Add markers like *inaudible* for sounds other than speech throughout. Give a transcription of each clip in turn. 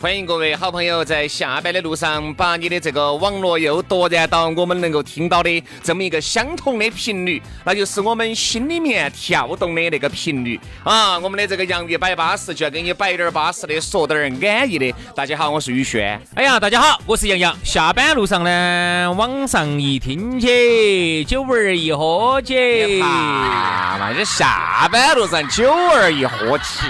欢迎各位好朋友在下班的路上，把你的这个网络又夺燃到我们能够听到的这么一个相同的频率，那就是我们心里面跳动的那个频率啊！我们的这个洋芋摆巴适就要给你摆点巴适的，说点安逸的。大家好，我是宇轩。哎呀，大家好，我是杨洋。下班路上呢，网上一听起，酒味一喝起，啊，这下班路上酒儿一喝起。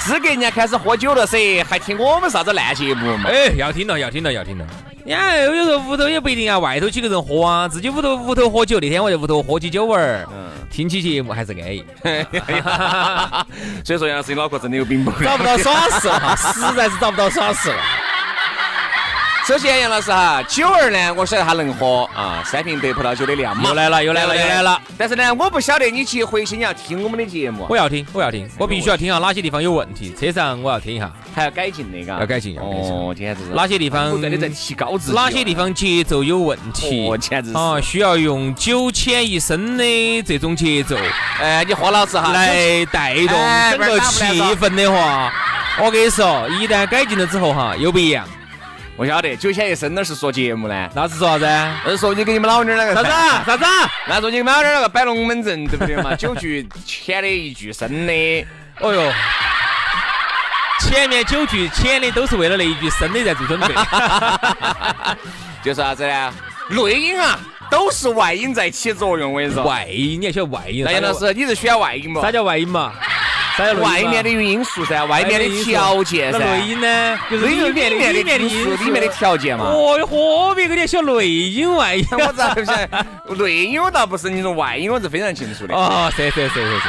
资格人家开始喝酒了噻，还听我们啥子烂节目嘛？哎，要听了，要听了，要听了。呀，有时候屋头也不一定要，外头几个人喝啊，自己屋头屋头喝酒。那天我在屋头喝起酒玩儿，嗯听起节目还是安逸。*laughs* 所以说杨老师，你脑壳真的有病不？*laughs* 找不到耍事了，实在是找不到耍事了。首先，杨老师哈，酒儿呢，我晓得他能喝啊，三瓶白葡萄酒的量嘛。又来了，又来了，又来了。但是呢，我不晓得你去回去你要听我们的节目。我要听，我要听，我必须要听下哪些地方有问题。车上我要听一下，还要改进的，嘎。要改进，要改进。哦，简直是。哪些地方不断的在提高自己。哪些地方节奏有问题？哦，简直是。啊，需要用九浅一深的这种节奏。哎，你喝老子哈，来带动整个气氛的话，我跟你说，一旦改进了之后哈，又不一样。我晓得，九浅一深那是说节目呢，那是说啥子？那是说你给你们老娘两个啥子？*laughs* 啥子？那说你们老娘那个摆龙门阵，对不对嘛？九句浅的一句深的，哦哟，前面九句浅的都是为了那一句深的在做准备。*laughs* 就是啥子呢？内因啊，都是外因在起作用。我跟你说，外因你还晓得外因。那杨老师，你是选外因不？啥叫外因嘛？外面的因素噻，外面的条件噻。内因呢？就是里面的里面的因素，里面的条件嘛。哦哟，何必跟你晓内因外因？*laughs* 我咋不晓得？内因我倒不是，你说外因我是非常清楚的。哦，是是是是是。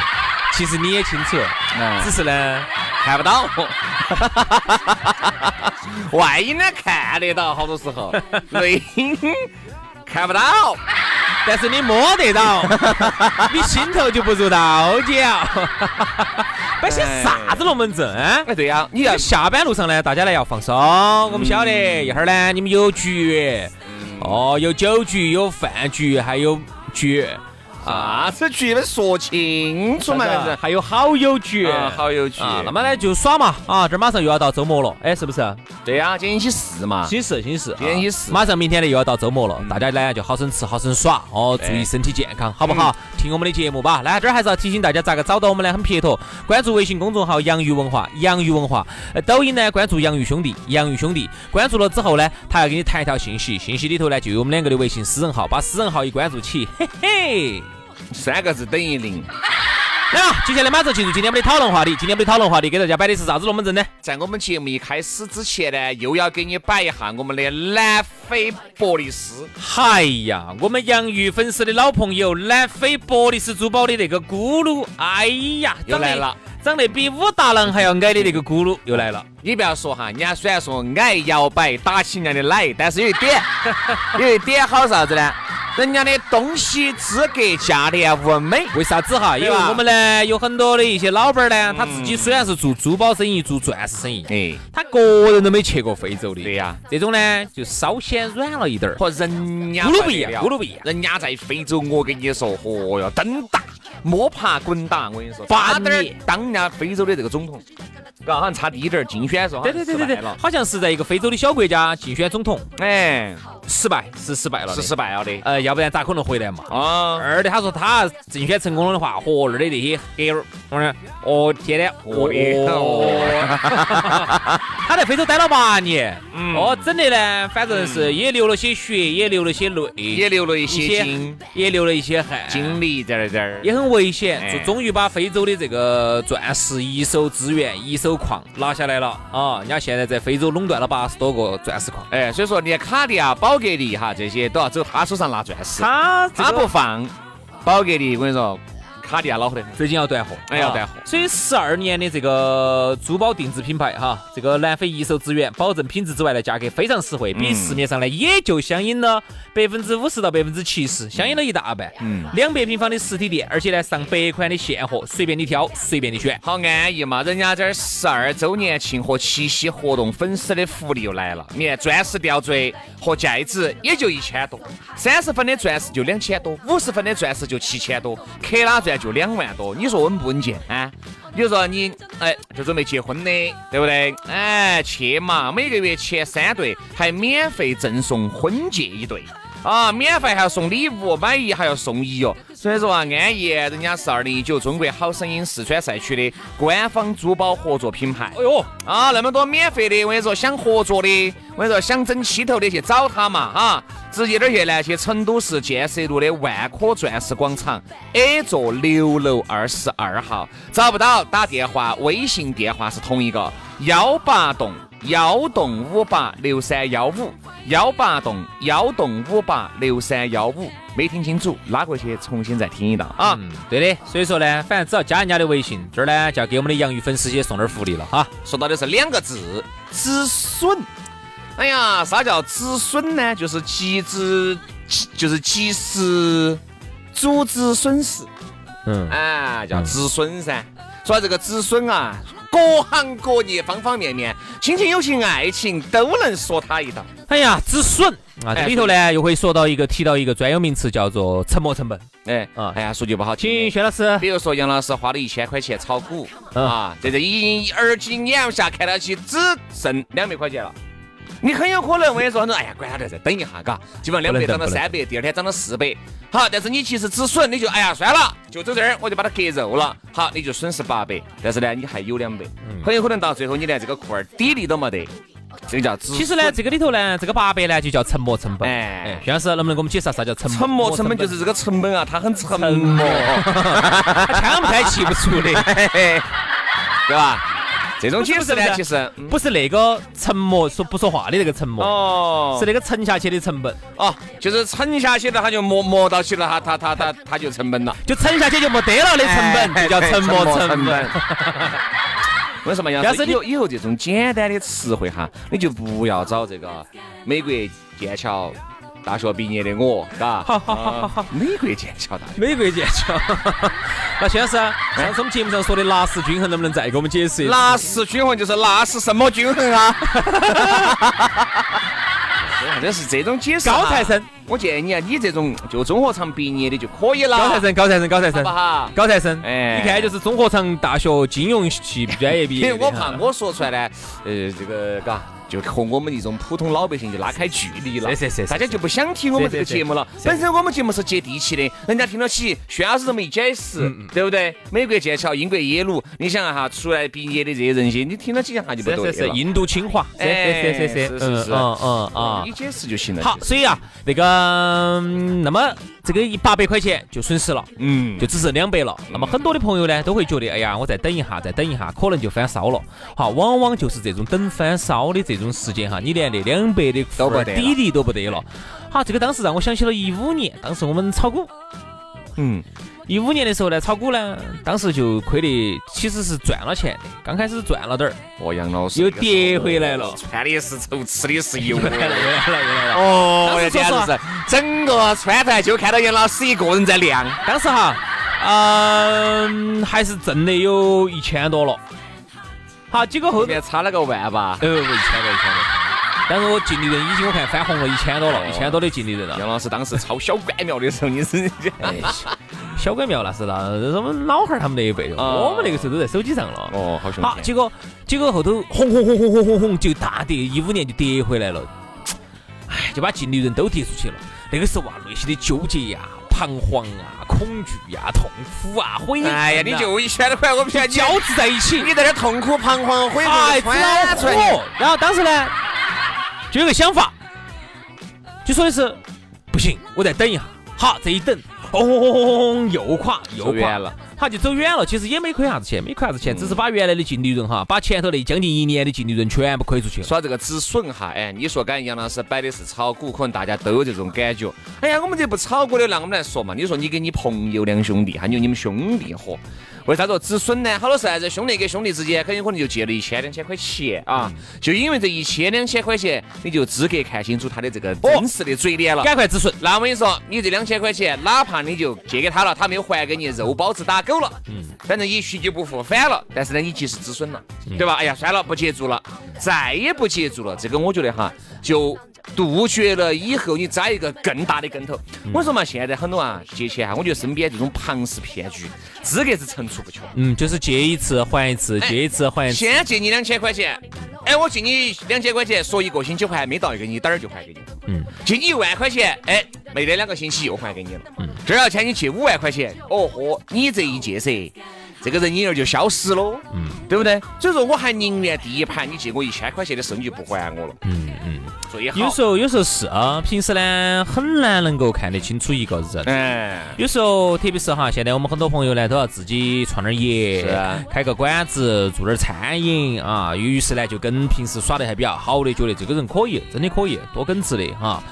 其实你也清楚，只是呢看不到。*laughs* 外因呢看得到，好多时候 *laughs* 内因看不到。*laughs* 但是你摸得到，*laughs* 你心头就不如道教。摆些 *laughs* 啥子龙门阵？哎，对呀，你要下班路上呢，大家呢要放松。我们晓得一会儿呢，你们有局，哦，有酒局，有饭局，还有局。啥子局？们说清楚嘛！还有好友局，好友局。那么呢，就耍嘛！啊，这马上又要到周末了，哎，是不是？对呀，今天星期四嘛。星期四，星期四。今天星期四。马上明天呢又要到周末了，大家呢就好生吃，好生耍哦，注意身体健康，好不好？听我们的节目吧。那这儿还是要提醒大家，咋个找到我们呢？很撇脱，关注微信公众号“洋芋文化”，洋芋文化。呃，抖音呢关注“洋芋兄弟”，洋芋兄弟。关注了之后呢，他要给你弹一条信息，信息里头呢就有我们两个的微信私人号，把私人号一关注起，嘿嘿。三个字等于零。*laughs* 来啊，接下来马上进入今天我们的讨论话题。今天我们的讨论话题给大家摆的是啥子龙门阵呢？在我们节目一开始之前呢，又要给你摆一下我们的南非伯利斯。哎呀，我们洋芋粉丝的老朋友，南非伯利斯珠宝的那个咕噜，哎呀，又来了，长得比武大郎还要矮的那个咕噜又来了。你不要说哈，人家虽然说矮摇摆打起人家的奶，但是有一点，*laughs* 有一点好啥子呢？人家的东西资格价廉物美，为啥子哈？因为我们呢有很多的一些老板呢，他自己虽然是做珠宝生意、做钻石生意，哎，他个人都没去过非洲的。对呀，这种呢就稍显软了一点儿。和人家咕噜不一样，咕噜不一样。人家在非洲，我跟你说，嚯哟，登大摸爬滚打，我跟你说，八年当人家非洲的这个总统。嘎，好像差低点儿竞选的时候，对对对对对，好像是在一个非洲的小国家竞选总统，哎，失败是失败了，是失败了的。呃，要不然咋可能回来嘛？啊，二的，他说他竞选成功的话，和二的那些黑儿，我说，哦天天，我的哦，他在非洲待了八年，哦，整的呢，反正是也流了些血，也流了些泪，也流了一一些精也流了一些汗，精力在那儿在那儿。也很危险，哎就终于把非洲的这个钻石一手资源、一手矿拿下来了啊！人家现在在非洲垄断了八十多个钻石矿，哎，所以说你看卡地亚、宝格丽哈这些都要走他手上拿钻石，他他不放宝格丽，我跟你说，卡地亚恼火得很。最近要断货，哎要断货啊所以十二年的这个珠宝定制品牌哈，这个南非一手资源，保证品质之外呢，价格非常实惠，比市面上呢也就相应了百分之五十到百分之七十，相应了一大半。嗯两百平方的实体店，而且呢上百款的现货，随便你挑，随便你选。好安逸嘛！人家这儿十二周年庆和七夕活动，粉丝的福利又来了。你看，钻石吊坠和戒指也就一千多，三十分的钻石就两千多，五十分的钻石就七千多，克拉钻就两万多。你说稳不稳健啊？比如说你哎，就准备结婚的，对不对？哎，去嘛！每个月前三对还免费赠送婚戒一对。啊，免费还要送礼物，买一还要送一哟。所以说啊，安逸，人家是二零一九中国好声音四川赛区的官方珠宝合作品牌。哎呦，啊，那么多免费的，我跟你说，想合作的，我跟你说，想整起头的去找他嘛，啊，直接点去呢，去成都市建设路的万科钻石广场 A 座六楼二十二号，找不到打电话，微信电话是同一个幺八栋幺栋五八六三幺五，幺八栋幺栋五八六三幺五，没听清楚，拉过去重新再听一道啊。嗯，对的。所以说呢，反正只要加人家的微信，这儿呢就要给我们的洋芋粉丝些送点福利了哈。说到的是两个字，止损。哎呀，啥叫止损呢？就是及时，就是及时阻止损失。嗯，哎，叫止损噻。说到这个止损啊，各行各业方方面面，亲情、友情、爱情都能说他一道。哎呀，止损啊，这哎里头呢又会说到一个提到一个专有名词，叫做沉没成本。哎，啊哎呀，说句不好听请，薛老师，比如说杨老师花了一千块钱炒股嗯啊，在这一耳机眼下看到起只剩两百块钱了。你很有可能，我跟你说，很多哎呀，管他的，再等一下，嘎，基本上两百涨到三百，第二天涨到四百，好，但是你其实止损，你就哎呀，算了，就走这儿，我就把它割肉了，好，你就损失八百，但是呢，你还有两百，很有可能到最后你连这个库儿底利都没得，这个叫止损。其实呢，这个里头呢，这个八百呢就叫沉没成本。哎。哎，薛老师能不能给我们解释下啥叫沉沉没？成本就是这个成本啊，它很沉默，枪不开气不出的，对吧？这种解释呢，其实嗯。不是那个沉默说不说话的那个沉默，哦。是那个沉下去的成本，哦，就是沉下去了，他就磨磨到起了，他他他他他就成本了，就沉下去就没得了的成本，哎就叫沉默成本。*laughs* 为什么要要是你师以后以后这种简单的词汇哈，你就不要找这个美国剑桥大学毕业的我，嘎。美国剑桥大学。美国剑桥。*laughs* 那先生，上次我们节目上说的纳什均衡，能不能再给我们解释一下？纳什均衡就是纳什什么均衡啊？*laughs* 这是这种解释啊。高材生，我建议你啊，你这种就综合场毕业的就可以了。高材生，高材生，高材生？高材生。哎一看就是综合场大学金融系专业 *laughs* 毕业我怕我说出来呢，呃，这个嘎。就和我们一种普通老百姓就拉开距离了，是是是是大家就不想听我们这个节目了。本身我们节目是接地气的，人家听得起薛老师这么一解释，嗯对不对？美国剑桥、英国耶鲁，你想啊哈，出来毕业的这些人些，你听到起一下就不是对了。是是，印度清华，是哎是是是是是嗯嗯嗯啊你。解释就行了。好，所以啊，那个，嗯那么这个一八百块钱就损失了，嗯，就只剩两百了。那么很多的朋友呢，都会觉得，哎呀，我再等一下，再等一下，可能就翻烧了。好，往往就是这种等翻烧的这种时间哈，你连那两百的都不得了底都不得了。好，这个当时让我想起了一五年，当时我们炒股，嗯，一五年的时候呢，炒股呢，当时就亏的其实是赚了钱的，刚开始赚了点儿，哦，杨老师又跌回来了。穿的是绸，吃的是油。又来了，又来了，又来了。哦，简直是整个川台就看到杨老师一个人在亮。当时哈，嗯、还是挣的有一千多了。好，结果后后面差了个万吧。呃，一千多，一千多。但是我净利润已经我看翻红了一千多了，一千多的净利润了。杨老师当时抄小关庙的时候，你是哎，小关庙那是那我们老汉儿他们那一辈的，哦我们那个时候都在手机上了。哦，好凶好，结果结果后头轰轰轰轰轰轰轰就大跌，一五年就跌回来了。哎，就把净利润都跌出去了。那个时候啊，内心的纠结呀、彷徨啊、恐惧呀、痛苦啊、悔哎呀，你就一千多块，我骗你，交织在一起。你在这痛苦、彷徨、悔。然后当时呢，就有个想法，就说的是不行，我再等一下。好，这一等，轰轰轰轰，又垮又垮走远了，他就走远了。其实也没亏啥子钱，没亏啥子钱，只是把原来的净利润哈，把前头那将近一年的净利润全部亏出去了。说这个止损哈，哎，你说刚才杨老师摆的是炒股，可能大家都有这种感觉。哎呀，我们这不炒股的，那我们来说嘛。你说你跟你朋友两兄弟，还有你们兄弟伙，为啥子止损呢？好多时候啥子兄弟跟兄弟之间，很有可能就借了一千两千块钱啊，就因为这一千两千块钱，你就资格看清楚他的这个真实的嘴脸了。赶快止损。那我跟你说，你这两千块钱，哪怕你就借给他了，他没有还给你，肉包子打狗了，嗯，反正一去就不复返了。但是呢，你及时止损了，对吧？哎呀，算了，不接住了，再也不接住了。这个我觉得哈，就杜绝了以后你栽一个更大的跟头。我说嘛，现在很多啊借钱啊，我觉得身边这种庞氏骗局，资格是层出不穷。嗯，就是借一次还一次，借一次还一次。先借你两千块钱，哎，我借你两千块钱，说一个星期还没到一个，你等儿就还给你。嗯，借你一万块钱，哎，没得两个星期又还给你了。嗯，这儿要欠你借五万块钱，哦豁，你这一借噻，这个人影儿就消失了。嗯，对不对？所以说我还宁愿第一盘你借我一千块钱的时候你就不还我了。嗯嗯。最好。有时候有时候是啊，平时呢很难能够看得清楚一个人。哎，有时候，特别是哈，现在我们很多朋友呢都要自己创点业，是啊开个馆子，做点餐饮啊。于是呢，就跟平时耍得还比较好的，觉得这个人可以，真的可以，多耿直的哈。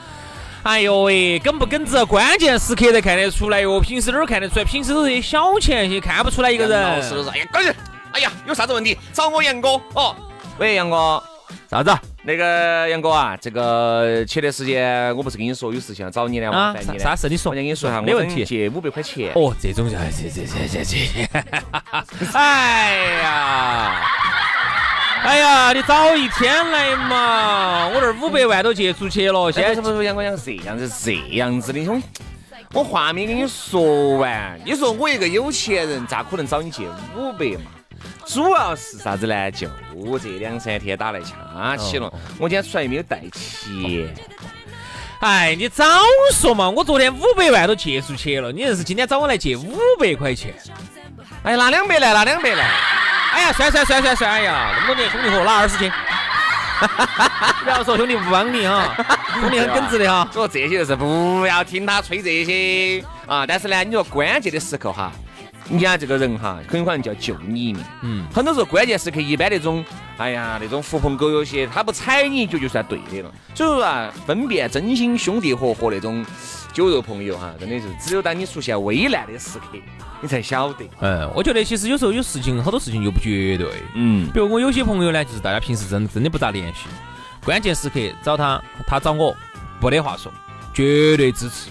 哎呦喂，耿不耿直，关键时刻才看得出来哟。平时哪儿看得出来？平时都是些小钱，也看不出来一个人。老师都是，哎呀，赶紧，哎呀，有啥子问题找我杨哥哦。喂，杨哥。啥子？那个杨哥啊，这个前段时间我不是跟你说有事情要找你呢，麻啊烦你，呢。啥啥事？你说我先跟你说一下，没问题借五百块钱。哦，这种哎，这这这这这，*laughs* 哎呀，哎呀，你早一天来嘛！我这儿五百万都借出去了，现在现在不是杨哥杨这样子是这样子的，兄，我话没跟你说完。你说我一个有钱人，咋可能找你借五百嘛？主要是啥子呢？就这两三天打来掐起了，我今天出来又没有带钱。哎，你早说嘛！我昨天五百万都借出去了，你硬是今天找我来借五百块钱。哎，拿两百来，拿两百来。哎呀，算算算算算，哎呀，那么多年兄弟伙，拿二十斤。*laughs* 不要说兄弟不帮你哈，*laughs* 兄弟很耿直的哈。说这些就是不要听他吹这些啊！但是呢，你说关键的时刻哈，你家这个人哈，很可能就要救你一命。嗯，很多时候关键时刻，一般那种，哎呀，那种狐朋狗友些，他不踩你一脚就算对的了。所以说啊，分辨真心兄弟伙和那种酒肉朋友哈，真的是只有当你出现危难的时刻，你才晓得。嗯，我觉得其实有时候有事情，好多事情又不绝对。嗯，比如我有些朋友呢，就是大家平时真真的不咋联系，关键时刻找他，他找我，没得话说，绝对支持。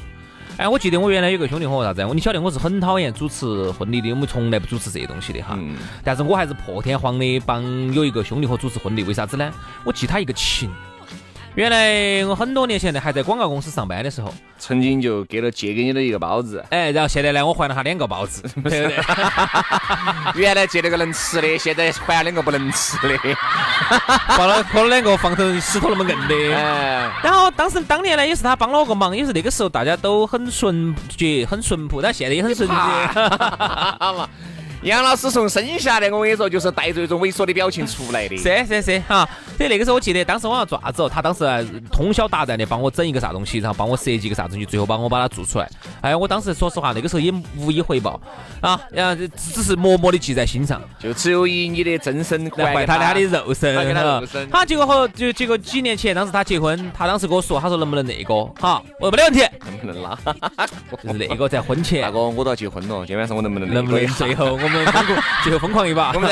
哎，我记得我原来有个兄弟伙啥子，我你晓得我是很讨厌主持婚礼的，我们从来不主持这些东西的哈。嗯但是我还是破天荒的帮有一个兄弟伙主持婚礼，为啥子呢？我记他一个情。原来我很多年前呢，还在广告公司上班的时候，曾经就给了借给你的一个包子，哎，然后现在呢，我还了他两个包子，*laughs* 对不对？原来借了个能吃的，现在还了两个不能吃的。放了放了两个放成石头那么硬的。哎，然后当时当年呢，也是他帮了我个忙，也是那个时候大家都很纯洁、很淳朴，但现在也很纯洁。*laughs* *laughs* 杨老师从生下来，我跟你说，就是带着一种猥琐的表情出来的。是是是哈，*laughs* 所以那个时候我记得，当时我要做啥子哦，他当时通宵达旦的帮我整一个啥东西，然后帮我设计一个啥东西，最后帮我把它做出来。哎，我当时说实话，那个时候也无以回报啊，然后只只是默默的记在心上。就只有以你的真身来换他俩的肉身，他结果后就结果几年前，当时他结婚，他当时跟我说，他说能不能那个，好，我说没得问题，能不能拉？就是那个在婚前大哥，我都要结婚了，今天晚上我能不能能不能最后我们疯狂最后疯狂一把？*laughs*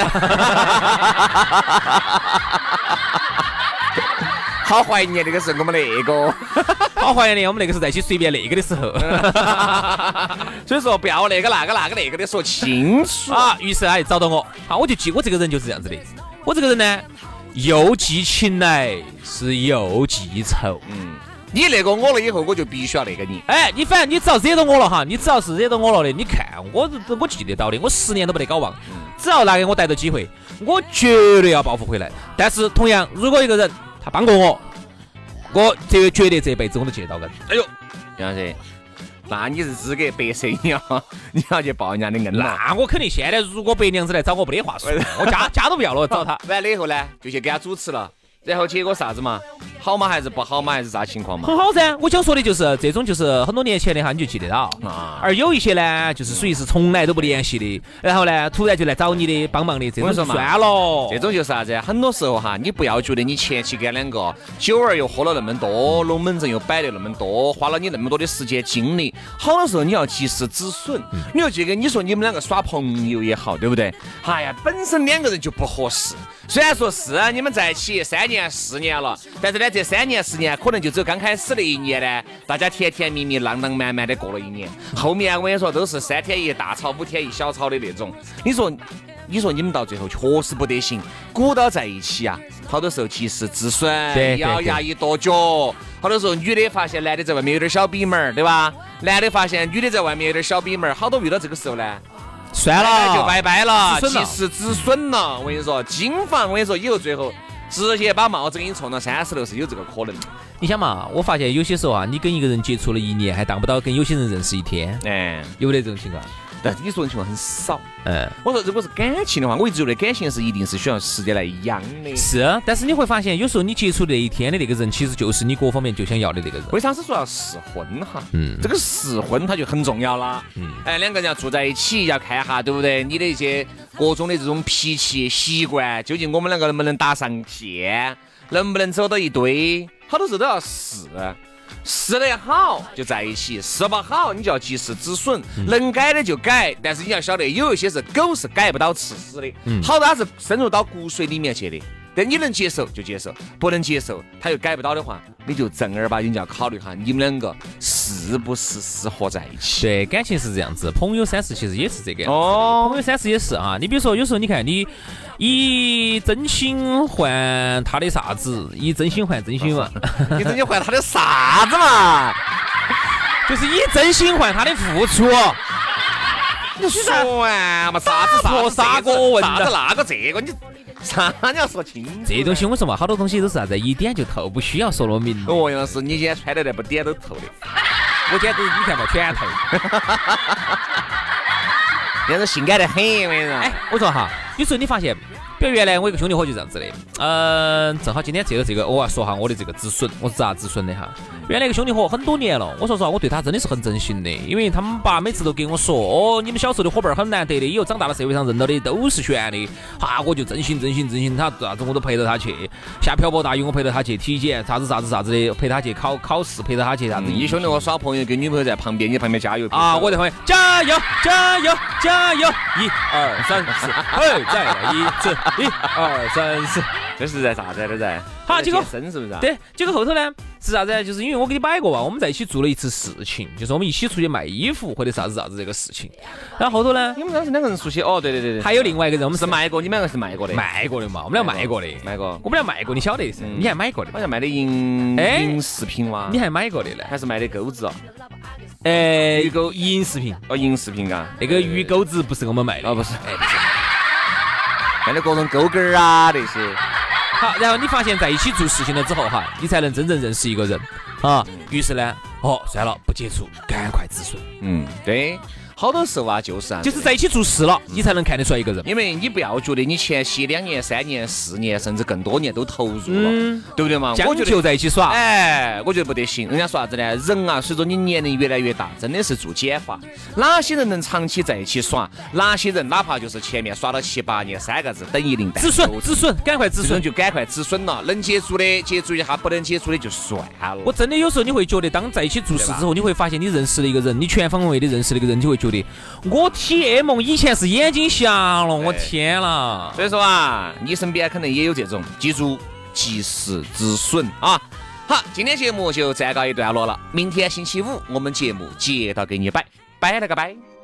*laughs* 好怀念那个是我们那个，*laughs* 好怀念的，我们那个时候在一起随便那个的时候 *laughs* 所以说不要那个那个那个那个的说清楚。啊。于是他就找到我，啊，我就记我这个人就是这样子的，我这个人呢，又记情来是又记仇。嗯，你那个我了以后，我就必须要那个你。哎，你反正你只要惹到我了哈，你只要是惹到我了的，你看我我记得到的，我十年都不得搞忘。只要拿给我逮到机会，我绝对要报复回来。但是同样，如果一个人他帮过我，我这觉得这辈子我都见到个。哎呦，杨老师，那你是资格白蛇，你 *laughs* 要你要去报人家的恩了。那我肯定现在如果白娘子来找我，没得话说，*laughs* 我家家都不要了，找他。*laughs* 完了以后呢，就去给他主持了。然后结果啥子嘛？好吗？还是不好吗？还是啥情况嘛？很好噻，我想说的就是这种，就是很多年前的哈，你就记得到啊。而有一些呢，就是属于是从来都不联系的，然后呢，突然就来找你的帮忙的，这种就算了。这种就是啥子？很多时候哈，你不要觉得你前期跟两个酒儿又喝了那么多，龙门阵又摆了那么多，花了你那么多的时间精力，好多时候你要及时止损。你要这个，你说你们两个耍朋友也好，对不对？哎呀，本身两个人就不合适。虽然说是你们在一起三年四年了，但是呢，这三年四年可能就只有刚开始那一年呢，大家甜甜蜜蜜、浪浪漫漫的过了一年。后面我跟你说，都是三天一大吵，五天一小吵的那种。你说，你说你们到最后确实不得行，鼓捣在一起啊，好多时候及时止损，咬牙一跺脚。好多时候女的发现男的在外面有点小逼门儿，对吧？男的发现女的在外面有点小逼门儿，好多遇到这个时候呢。算了，就拜拜了，及时止损了。我跟你说，金房，我跟你说，以后最后直接把帽子给你冲到三十楼是有这个可能。你想嘛，我发现有些时候啊，你跟一个人接触了一年，还当不到跟有些人认识一天。哎，有没得这种情况？但是你说的情况很少。嗯，我说如果是感情的话，我一直觉得感情是一定是需要时间来养的。是，但是你会发现，有时候你接触那一天的那个人，其实就是你各方面就想要的那个人。为啥是说要试婚哈？嗯，这个试婚它就很重要了。嗯，哎，两个人要住在一起，要看哈，对不对？你的一些各种的这种脾气习惯，究竟我们两个能不能搭上线，能不能走到一堆，好多事都要试。试得好就在一起，试不好你就要及时止损，能改的就改。但是你要晓得，有一些是狗是改不到吃屎的，好多它是深入到骨髓里面去的。但你能接受就接受，不能接受他又改不到的话，你就正儿八经就要考虑哈，你们两个是不是适合在一起？对，感情是这样子，朋友三世其实也是这个样子。哦，朋友三世也是啊。你比如说，有时候你看你以真心换他的啥子？以真心换真心嘛？*laughs* 以真心换他的啥子嘛？*laughs* 就是以真心换他的付出。你说完嘛？啥子啥啥个问啥子那个这个你？啥？你要说清楚。这东西我说嘛，好多东西都是啥子，一点就透，不需要说那么明。哦，杨老师，你今天穿的那不点都透的，*laughs* 我今天都你看嘛，全透。杨老师性感得很，我跟你说。哎，我说哈，有时候你发现。比如原来我一个兄弟伙就这样子的，嗯，正好今天借着这个，我要说下我的这个止损，我是咋止损的哈？原来一个兄弟伙很多年了，我说实话，我对他真的是很真心的，因为他们爸每次都给我说，哦，你们小时候的伙伴很难得的，以后长大了社会上认到的都是悬的，哈，我就真心真心真心，他啥子我都陪着他去，下瓢泼大雨我陪着他去体检，啥子啥子啥子的，陪他去考考试，陪着他去啥子。你兄弟伙耍朋友，跟女朋友在旁边，你旁边加油啊！我在旁边加油加油加油，一二三四，嘿，再来一次，一二。三四，这是在啥子？这在好，结果生是不是？对，结果后头呢是啥子？就是因为我给你摆过吧，我们在一起做了一次事情，就是我们一起出去卖衣服或者啥子啥子这个事情。然后后头呢，你们当时两个人出去哦？对对对对。还有另外一个人，我们是卖过，你们两个是卖过的，卖过的嘛？我们俩卖过的，卖过。我们俩卖过，你晓得噻？你还买过的？好像卖的银银饰品哇？你还买过的呢？还是卖的钩子？哦。哎，鱼钩银饰品哦，银饰品啊，那个鱼钩子不是我们卖的哦，不是。卖的各种勾勾儿啊那些，好，然后你发现在一起做事情了之后哈，你才能真正认识一个人啊。于是呢，哦，算了，不接触，赶快止损。嗯，对。好多时候啊，就是啊，就是在一起做事了，你才能看得出来一个人。因为你不要觉得你前期两年、三年、四年，甚至更多年都投入了，对不对嘛？我就在一起耍，哎，我觉得不得行。人家说啥子呢？人啊，随着你年龄越来越大，真的是做减法。哪些人能长期在一起耍？哪些人哪怕就是前面耍了七八年，三个字等于零。止损，止损，赶快止损，就赶快止损了。能接触的接触一下，不能接触的就算了。我真的有时候你会觉得，当在一起做事之后，你会发现你认识了一个人，你全方位的认识了一个人，你会觉得我。T M 以前是眼睛瞎了，我天啦！所以说啊，你身边可能也有这种，记住及时止损啊！好，今天节目就暂告一段落了，明天星期五我们节目接着给你摆，拜了个摆。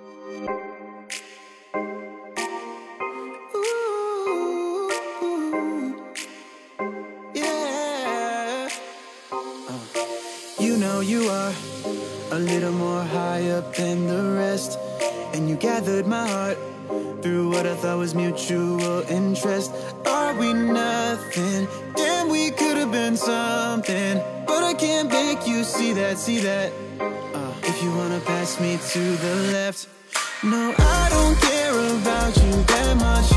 see that. Uh, if you wanna pass me to the left. No, I don't care about you that much.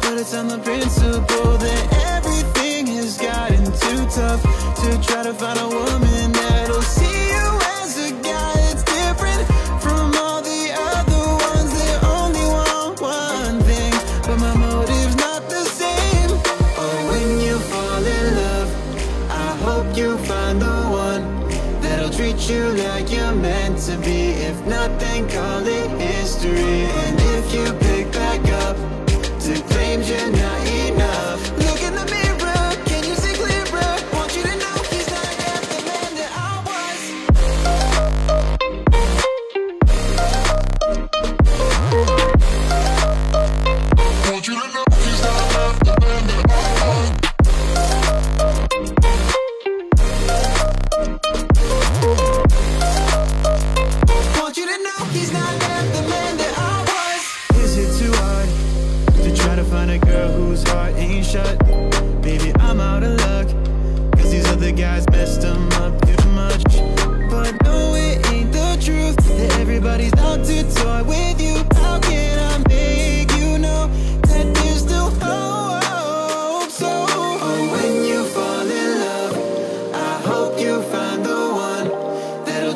But it's on the principle that everything has gotten too tough to try to find a woman.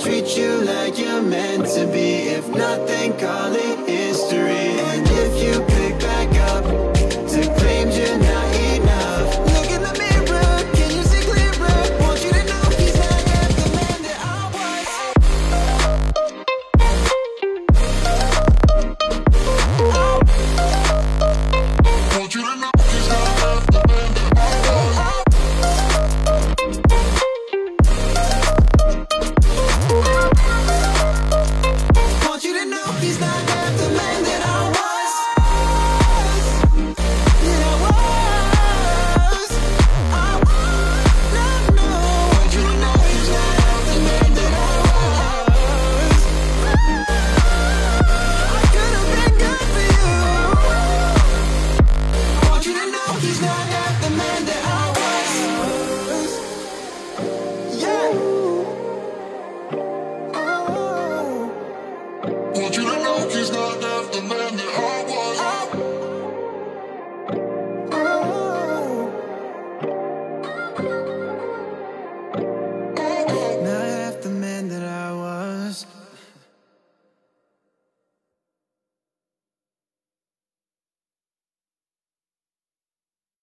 treat you like you're meant to be. If nothing, call it in.